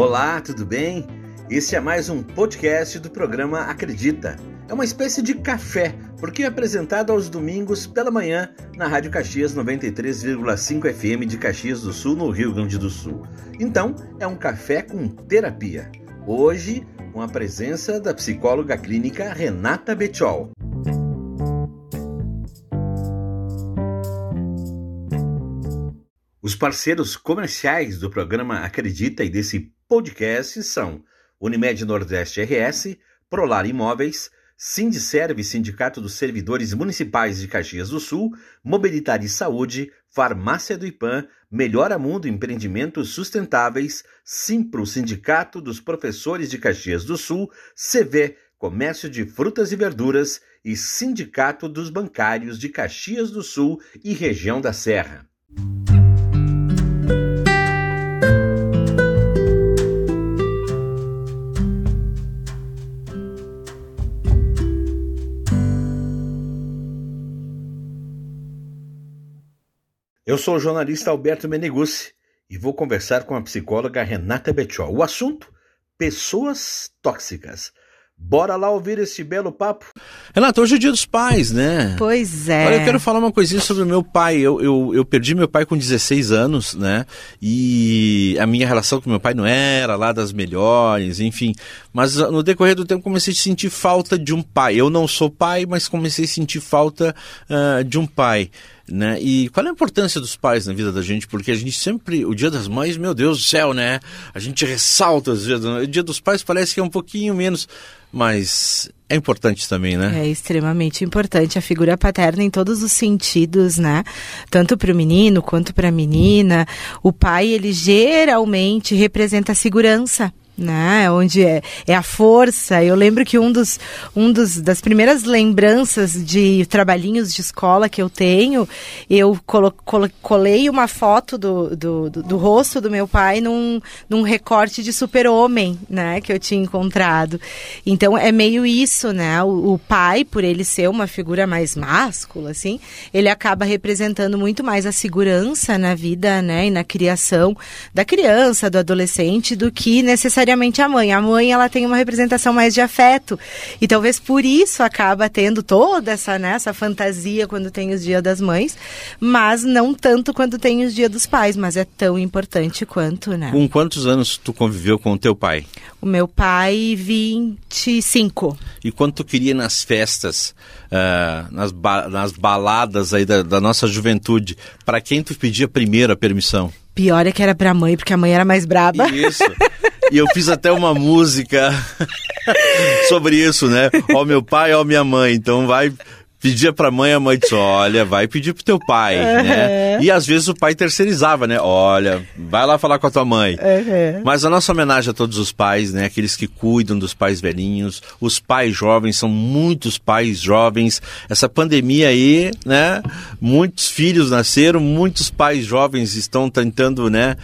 Olá, tudo bem? Este é mais um podcast do programa Acredita. É uma espécie de café, porque é apresentado aos domingos pela manhã na Rádio Caxias 93,5 FM de Caxias do Sul, no Rio Grande do Sul. Então, é um café com terapia. Hoje, com a presença da psicóloga clínica Renata Betchol. Os parceiros comerciais do programa Acredita e desse podcast são Unimed Nordeste RS, Prolar Imóveis, Sindicerve, Sindicato dos Servidores Municipais de Caxias do Sul, Mobilitar e Saúde, Farmácia do IPAM, Melhora Mundo Empreendimentos Sustentáveis, Simpro, Sindicato dos Professores de Caxias do Sul, CV, Comércio de Frutas e Verduras e Sindicato dos Bancários de Caxias do Sul e Região da Serra. Eu sou o jornalista Alberto Meneguzzi e vou conversar com a psicóloga Renata Betchol. O assunto: pessoas tóxicas. Bora lá ouvir esse belo papo. Renata, hoje é dia dos pais, né? Pois é. Olha, eu quero falar uma coisinha sobre o meu pai. Eu, eu, eu perdi meu pai com 16 anos, né? E a minha relação com meu pai não era lá das melhores, enfim. Mas no decorrer do tempo comecei a sentir falta de um pai. Eu não sou pai, mas comecei a sentir falta uh, de um pai. Né? E qual é a importância dos pais na vida da gente? Porque a gente sempre, o Dia das Mães, meu Deus do céu, né? A gente ressalta os dias, o Dia dos Pais parece que é um pouquinho menos, mas é importante também, né? É extremamente importante a figura paterna em todos os sentidos, né? Tanto para o menino quanto para a menina. O pai, ele geralmente representa a segurança né? Onde é, é a força. Eu lembro que um dos, um dos das primeiras lembranças de trabalhinhos de escola que eu tenho, eu colo, colo, colei uma foto do, do, do, do, rosto do meu pai num, num recorte de super-homem, né? Que eu tinha encontrado. Então é meio isso, né? O, o pai, por ele ser uma figura mais máscula, assim, ele acaba representando muito mais a segurança na vida, né? E na criação da criança, do adolescente, do que necessariamente necessariamente a mãe. A mãe ela tem uma representação mais de afeto e talvez por isso acaba tendo toda essa, né, essa fantasia quando tem os Dia das Mães, mas não tanto quando tem os Dia dos Pais, mas é tão importante quanto, né? Com quantos anos tu conviveu com o teu pai? O meu pai, 25. E quando tu queria nas festas, uh, nas, ba nas baladas aí da, da nossa juventude, para quem tu pedia primeiro a permissão? Pior é que era pra mãe, porque a mãe era mais braba. Isso. E eu fiz até uma música sobre isso, né? Ó meu pai, ó minha mãe. Então vai pedia pra mãe, a mãe disse, olha, vai pedir pro teu pai, uhum. né? E às vezes o pai terceirizava, né? Olha, vai lá falar com a tua mãe. Uhum. Mas a nossa homenagem a todos os pais, né? Aqueles que cuidam dos pais velhinhos, os pais jovens, são muitos pais jovens. Essa pandemia aí, né? Muitos filhos nasceram, muitos pais jovens estão tentando, né?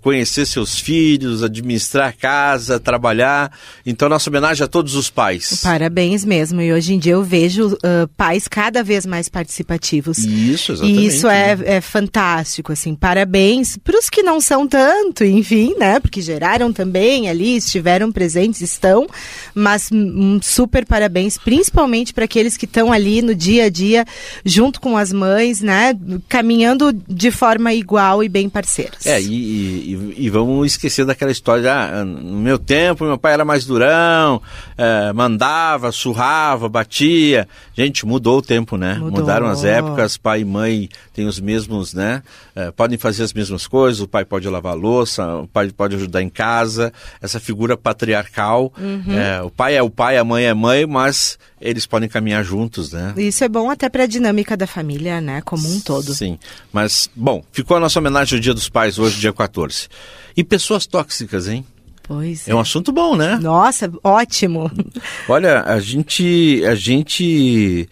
Conhecer seus filhos, administrar a casa, trabalhar. Então, nossa homenagem a todos os pais. Parabéns mesmo. E hoje em dia eu vejo uh, pais cada vez mais participativos. Isso, exatamente. E isso é, é fantástico, assim. Parabéns para os que não são tanto, enfim, né? Porque geraram também ali, estiveram presentes, estão. Mas um super parabéns, principalmente para aqueles que estão ali no dia a dia, junto com as mães, né? Caminhando de forma igual e bem parceiros. É, e, e, e vamos esquecer daquela história, ah, no meu tempo, meu pai era mais durão, é, mandava, surrava, batia. Gente, mudou o tempo, né? Mudou. Mudaram as épocas, pai e mãe têm os mesmos, né? É, podem fazer as mesmas coisas, o pai pode lavar a louça, o pai pode ajudar em casa, essa figura patriarcal. Uhum. É, o pai é o pai, a mãe é mãe, mas eles podem caminhar juntos, né? Isso é bom até para a dinâmica da família, né? Como um todo. Sim, mas, bom, ficou a nossa homenagem ao Dia dos Pais hoje, dia 14. E pessoas tóxicas, hein? Pois é. é um assunto bom, né? Nossa, ótimo. Olha, a gente, a gente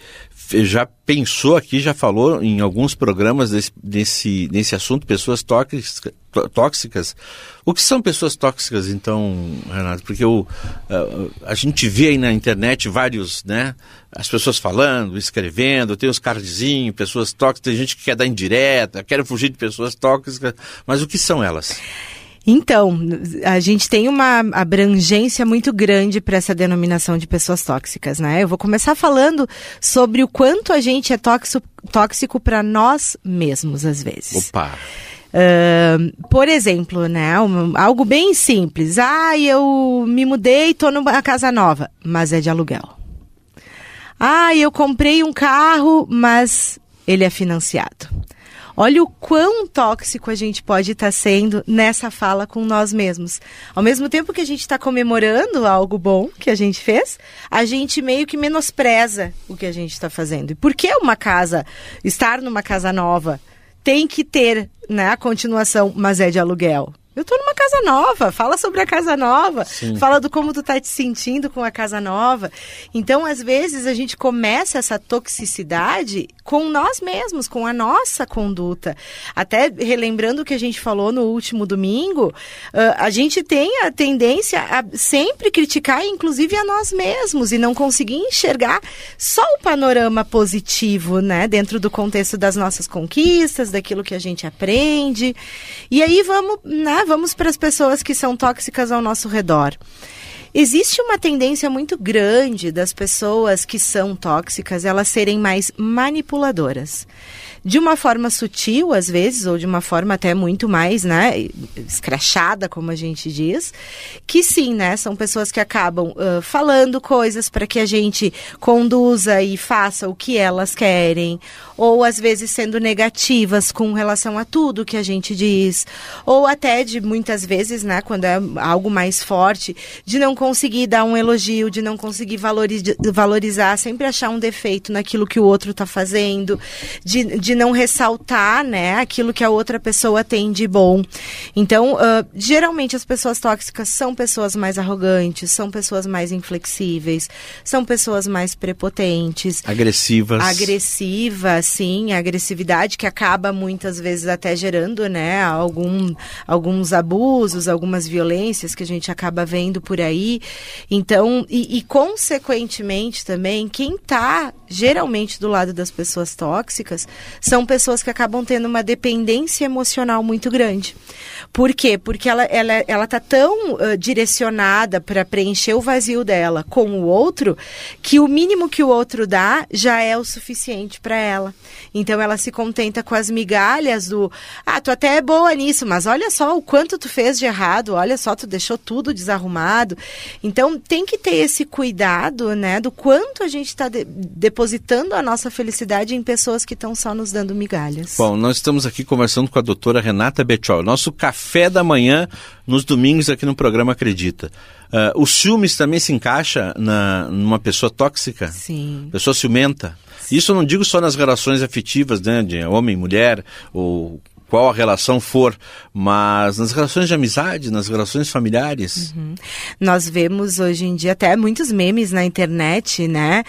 já pensou aqui, já falou em alguns programas desse, desse, desse assunto, pessoas tóxicas, tóxicas. O que são pessoas tóxicas, então, Renato? Porque a, a gente vê aí na internet vários, né? As pessoas falando, escrevendo, tem os cardzinhos, pessoas tóxicas, tem gente que quer dar indireta, quer fugir de pessoas tóxicas, mas o que são elas? Então, a gente tem uma abrangência muito grande para essa denominação de pessoas tóxicas, né? Eu vou começar falando sobre o quanto a gente é tóxico, tóxico para nós mesmos, às vezes. Opa! Uh, por exemplo, né, um, algo bem simples. Ah, eu me mudei, estou numa casa nova, mas é de aluguel. Ah, eu comprei um carro, mas ele é financiado. Olha o quão tóxico a gente pode estar tá sendo nessa fala com nós mesmos. Ao mesmo tempo que a gente está comemorando algo bom que a gente fez, a gente meio que menospreza o que a gente está fazendo. E por que uma casa, estar numa casa nova, tem que ter né, a continuação, mas é de aluguel? Eu tô numa casa nova, fala sobre a casa nova, Sim. fala do como tu tá te sentindo com a casa nova. Então, às vezes, a gente começa essa toxicidade com nós mesmos, com a nossa conduta. Até relembrando o que a gente falou no último domingo, uh, a gente tem a tendência a sempre criticar, inclusive a nós mesmos, e não conseguir enxergar só o panorama positivo, né, dentro do contexto das nossas conquistas, daquilo que a gente aprende. E aí vamos, né, vamos para as pessoas que são tóxicas ao nosso redor. Existe uma tendência muito grande das pessoas que são tóxicas elas serem mais manipuladoras. De uma forma sutil, às vezes, ou de uma forma até muito mais, né, escrachada, como a gente diz, que sim, né, são pessoas que acabam uh, falando coisas para que a gente conduza e faça o que elas querem, ou às vezes sendo negativas com relação a tudo que a gente diz, ou até de muitas vezes, né, quando é algo mais forte, de não conseguir dar um elogio, de não conseguir valoriza valorizar, sempre achar um defeito naquilo que o outro está fazendo, de, de não ressaltar, né, aquilo que a outra pessoa tem de bom. Então, uh, geralmente as pessoas tóxicas são pessoas mais arrogantes, são pessoas mais inflexíveis, são pessoas mais prepotentes. Agressivas. Agressivas, sim, a agressividade que acaba muitas vezes até gerando, né, algum, alguns abusos, algumas violências que a gente acaba vendo por aí. Então, e, e consequentemente também, quem está geralmente do lado das pessoas tóxicas são pessoas que acabam tendo uma dependência emocional muito grande. Por quê? Porque ela ela ela tá tão uh, direcionada para preencher o vazio dela com o outro que o mínimo que o outro dá já é o suficiente para ela. Então ela se contenta com as migalhas do, ah, tu até é boa nisso, mas olha só o quanto tu fez de errado, olha só tu deixou tudo desarrumado. Então tem que ter esse cuidado, né, do quanto a gente está de depositando a nossa felicidade em pessoas que estão só nos dando migalhas. Bom, nós estamos aqui conversando com a doutora Renata Betchol, nosso café da manhã nos domingos aqui no programa Acredita. Uh, o ciúmes também se encaixa na, numa pessoa tóxica? Sim. Pessoa ciumenta? Isso eu não digo só nas relações afetivas, né, de homem, mulher, ou qual a relação for, mas nas relações de amizade, nas relações familiares. Uhum. Nós vemos hoje em dia até muitos memes na internet, né,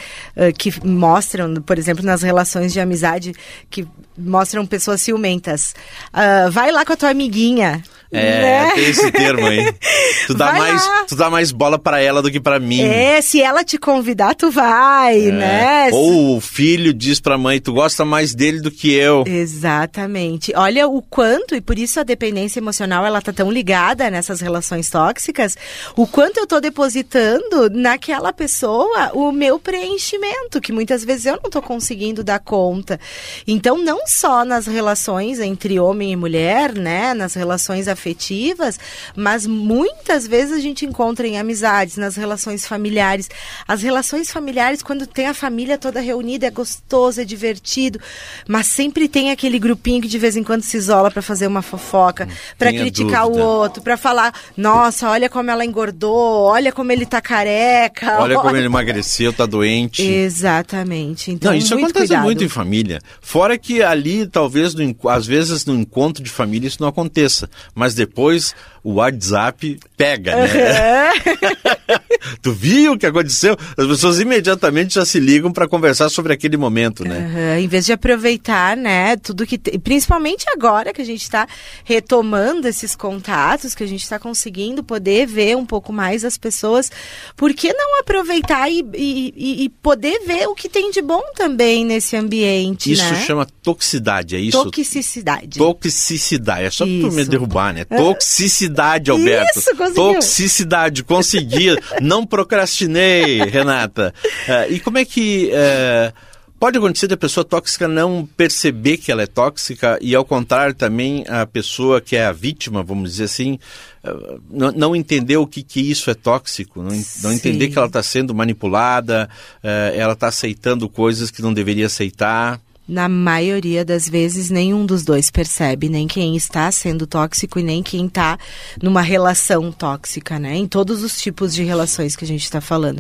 que mostram, por exemplo, nas relações de amizade, que mostram pessoas ciumentas. Uh, vai lá com a tua amiguinha. É, né? tem esse termo aí. Tu dá, mais, tu dá mais bola para ela do que para mim. É, se ela te convidar, tu vai, é. né? Ou o filho diz pra mãe, tu gosta mais dele do que eu. Exatamente. Olha o quanto, e por isso a dependência emocional, ela tá tão ligada nessas relações tóxicas, o quanto eu tô depositando naquela pessoa o meu preenchimento, que muitas vezes eu não tô conseguindo dar conta. Então, não só nas relações entre homem e mulher, né, nas relações afetivas, mas muitas vezes a gente encontra em amizades, nas relações familiares. As relações familiares, quando tem a família toda reunida, é gostoso, é divertido, mas sempre tem aquele grupinho que de vez em quando se isola para fazer uma fofoca, para criticar dúvida. o outro, para falar: nossa, olha como ela engordou, olha como ele tá careca. Olha, olha... como ele emagreceu, tá doente. Exatamente. Então, Não, isso muito acontece cuidado. muito em família. Fora que ali, talvez, no, às vezes no encontro de família isso não aconteça. Mas depois o WhatsApp pega, né? tu viu o que aconteceu? As pessoas imediatamente já se ligam para conversar sobre aquele momento, né? Uhum, em vez de aproveitar, né, tudo que. Te... Principalmente agora que a gente está retomando esses contatos, que a gente está conseguindo poder ver um pouco mais as pessoas, por que não aproveitar e, e, e poder ver o que tem de bom também nesse ambiente? Isso né? chama toxicidade, é isso? Toxicidade. Toxicidade. É só para me derrubar, né? Toxicidade, Alberto. Isso, conseguiu. Toxicidade, consegui. não procrastinei, Renata. Uh, e como é que. Uh, Pode acontecer da pessoa tóxica não perceber que ela é tóxica e, ao contrário, também a pessoa que é a vítima, vamos dizer assim, não, não entender o que, que isso é tóxico, não, não entender que ela está sendo manipulada, ela está aceitando coisas que não deveria aceitar. Na maioria das vezes, nenhum dos dois percebe, nem quem está sendo tóxico e nem quem está numa relação tóxica, né? Em todos os tipos de relações que a gente está falando.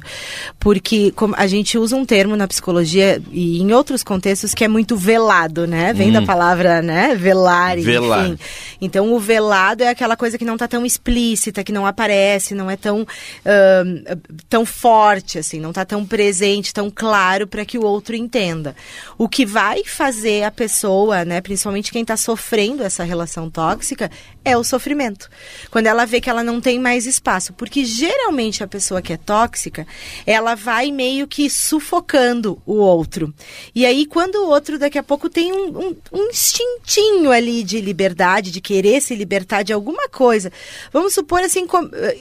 Porque a gente usa um termo na psicologia e em outros contextos que é muito velado, né? Vem hum. da palavra, né? Velar, Velar, enfim. Então, o velado é aquela coisa que não está tão explícita, que não aparece, não é tão, uh, tão forte, assim, não está tão presente, tão claro para que o outro entenda. O que vai vai fazer a pessoa, né, principalmente quem está sofrendo essa relação tóxica, é o sofrimento. Quando ela vê que ela não tem mais espaço. Porque geralmente a pessoa que é tóxica, ela vai meio que sufocando o outro. E aí, quando o outro daqui a pouco tem um, um, um instintinho ali de liberdade, de querer se libertar de alguma coisa. Vamos supor assim,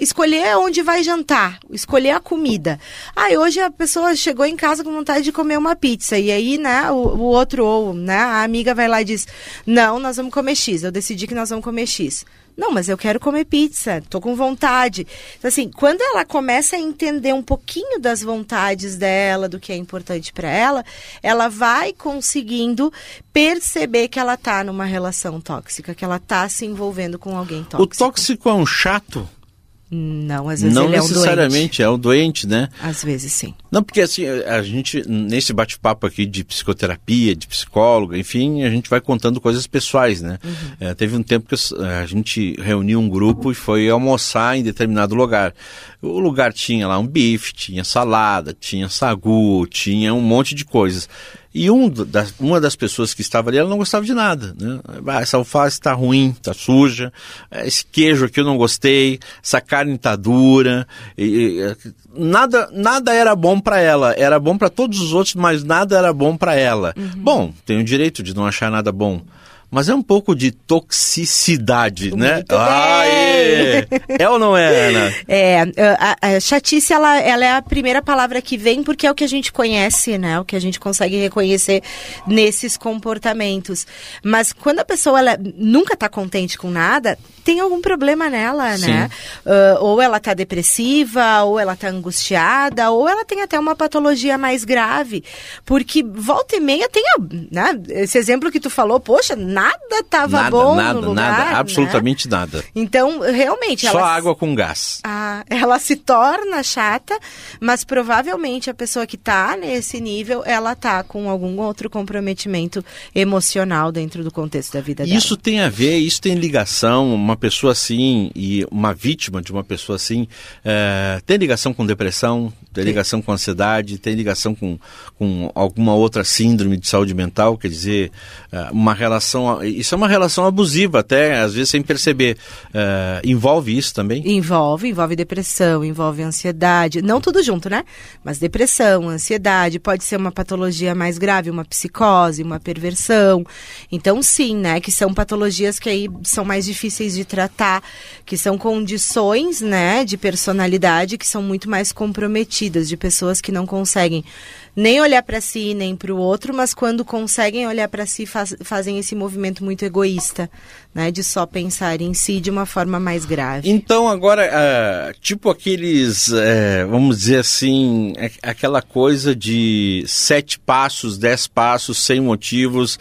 escolher onde vai jantar, escolher a comida. Ah, hoje a pessoa chegou em casa com vontade de comer uma pizza. E aí, né, o, o outro, ou né, a amiga vai lá e diz: Não, nós vamos comer X. Eu decidi que nós vamos comer X. Não, mas eu quero comer pizza, tô com vontade. Então, assim, quando ela começa a entender um pouquinho das vontades dela, do que é importante para ela, ela vai conseguindo perceber que ela tá numa relação tóxica, que ela tá se envolvendo com alguém tóxico. O tóxico é um chato? Não, às vezes não ele é um necessariamente é um doente, né? Às vezes sim. Não, porque assim, a gente, nesse bate-papo aqui de psicoterapia, de psicóloga, enfim, a gente vai contando coisas pessoais, né? Uhum. É, teve um tempo que a gente reuniu um grupo e foi almoçar em determinado lugar. O lugar tinha lá um bife, tinha salada, tinha sagu, tinha um monte de coisas. E um da, uma das pessoas que estava ali, ela não gostava de nada. Né? Ah, essa alface está ruim, está suja, esse queijo aqui eu não gostei, essa carne está dura. E, e, nada, nada era bom para ela. Era bom para todos os outros, mas nada era bom para ela. Uhum. Bom, tem o direito de não achar nada bom mas é um pouco de toxicidade, né? Muito né? É ou não é, Ana? É, a, a, chatice, ela, ela é a primeira palavra que vem porque é o que a gente conhece, né? O que a gente consegue reconhecer nesses comportamentos. Mas quando a pessoa ela nunca está contente com nada, tem algum problema nela, Sim. né? Uh, ou ela está depressiva, ou ela está angustiada, ou ela tem até uma patologia mais grave. Porque volta e meia tem, né? Esse exemplo que tu falou, poxa, nada estava bom nada, no lugar. Nada, né? absolutamente nada. Então, realmente... Só ela, água com gás. Ah, ela se torna chata, mas provavelmente a pessoa que está nesse nível, ela está com algum outro comprometimento emocional dentro do contexto da vida dela. Isso tem a ver, isso tem ligação, uma pessoa assim e uma vítima de uma pessoa assim, é, tem ligação com depressão, tem ligação com ansiedade, tem ligação com, com alguma outra síndrome de saúde mental, quer dizer, eh, uma relação. Isso é uma relação abusiva, até às vezes sem perceber. Uh, envolve isso também? Envolve, envolve depressão, envolve ansiedade. Não tudo junto, né? Mas depressão, ansiedade, pode ser uma patologia mais grave, uma psicose, uma perversão. Então, sim, né? Que são patologias que aí são mais difíceis de tratar, que são condições, né, de personalidade que são muito mais comprometidas de pessoas que não conseguem nem olhar para si nem para o outro, mas quando conseguem olhar para si faz, fazem esse movimento muito egoísta, né, de só pensar em si de uma forma mais grave. Então agora, uh, tipo aqueles, uh, vamos dizer assim, aquela coisa de sete passos, dez passos, sem motivos.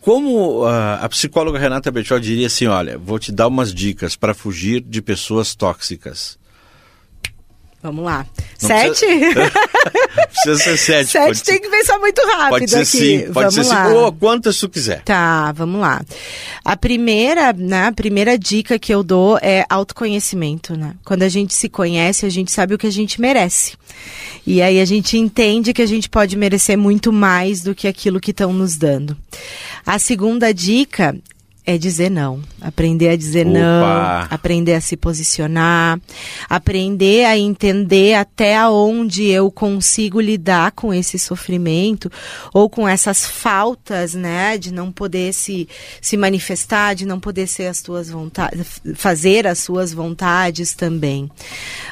Como uh, a psicóloga Renata Bertiol diria assim, olha, vou te dar umas dicas para fugir de pessoas tóxicas. Vamos lá. Não sete? Precisa... precisa ser sete. Sete tem ser... que pensar muito rápido Pode ser aqui. sim, pode vamos ser lá. sim. Ou quantas tu quiser. Tá, vamos lá. A primeira, né, a primeira dica que eu dou é autoconhecimento, né? Quando a gente se conhece, a gente sabe o que a gente merece. E aí a gente entende que a gente pode merecer muito mais do que aquilo que estão nos dando. A segunda dica é dizer não. Aprender a dizer Opa. não, aprender a se posicionar, aprender a entender até onde eu consigo lidar com esse sofrimento ou com essas faltas, né, de não poder se, se manifestar, de não poder ser as tuas vontades, fazer as suas vontades também.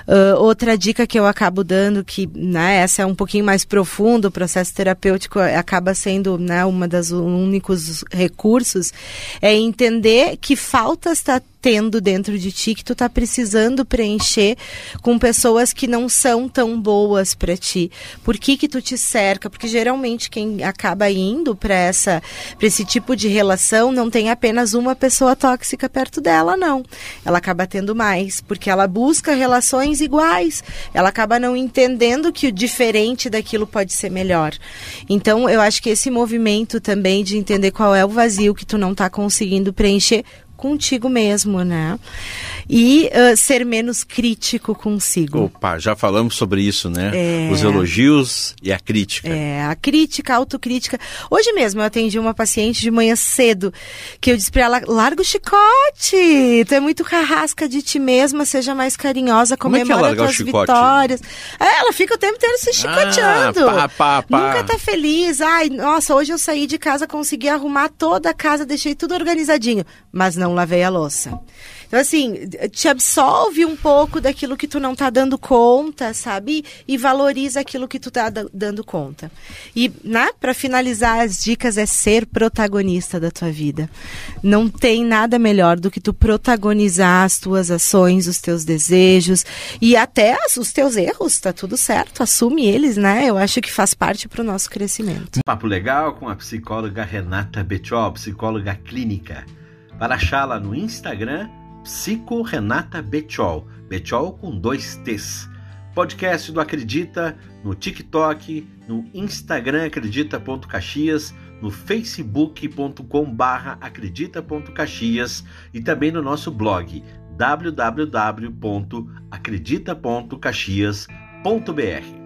Uh, outra dica que eu acabo dando, que né, essa é um pouquinho mais profundo, o processo terapêutico acaba sendo né, uma das únicos recursos, é entender que faltas está tendo dentro de ti que tu tá precisando preencher com pessoas que não são tão boas para ti. Por que que tu te cerca? Porque geralmente quem acaba indo para essa para esse tipo de relação não tem apenas uma pessoa tóxica perto dela, não. Ela acaba tendo mais, porque ela busca relações iguais. Ela acaba não entendendo que o diferente daquilo pode ser melhor. Então, eu acho que esse movimento também de entender qual é o vazio que tu não tá conseguindo preencher contigo mesmo, né? E uh, ser menos crítico consigo. Opa, já falamos sobre isso, né? É... Os elogios e a crítica. É, a crítica, a autocrítica. Hoje mesmo eu atendi uma paciente de manhã cedo que eu disse pra ela: larga o chicote, tu é muito carrasca de ti mesma, seja mais carinhosa, comemora Como é tuas vitórias. É, ela fica o tempo inteiro se chicoteando. Ah, pá, pá, pá. Nunca tá feliz. Ai, nossa, hoje eu saí de casa, consegui arrumar toda a casa, deixei tudo organizadinho, mas não não lavei a louça. Então, assim, te absolve um pouco daquilo que tu não tá dando conta, sabe? E valoriza aquilo que tu tá dando conta. E, né, para finalizar, as dicas é ser protagonista da tua vida. Não tem nada melhor do que tu protagonizar as tuas ações, os teus desejos e até os teus erros, tá tudo certo. Assume eles, né? Eu acho que faz parte pro nosso crescimento. Um papo legal com a psicóloga Renata Betchol, psicóloga clínica. Para achá-la no Instagram, Psico Renata Betchol, Betchol com dois T's. Podcast do Acredita no TikTok, no Instagram acredita.caxias, no facebook.com barra acredita.caxias e também no nosso blog www.acredita.caxias.br.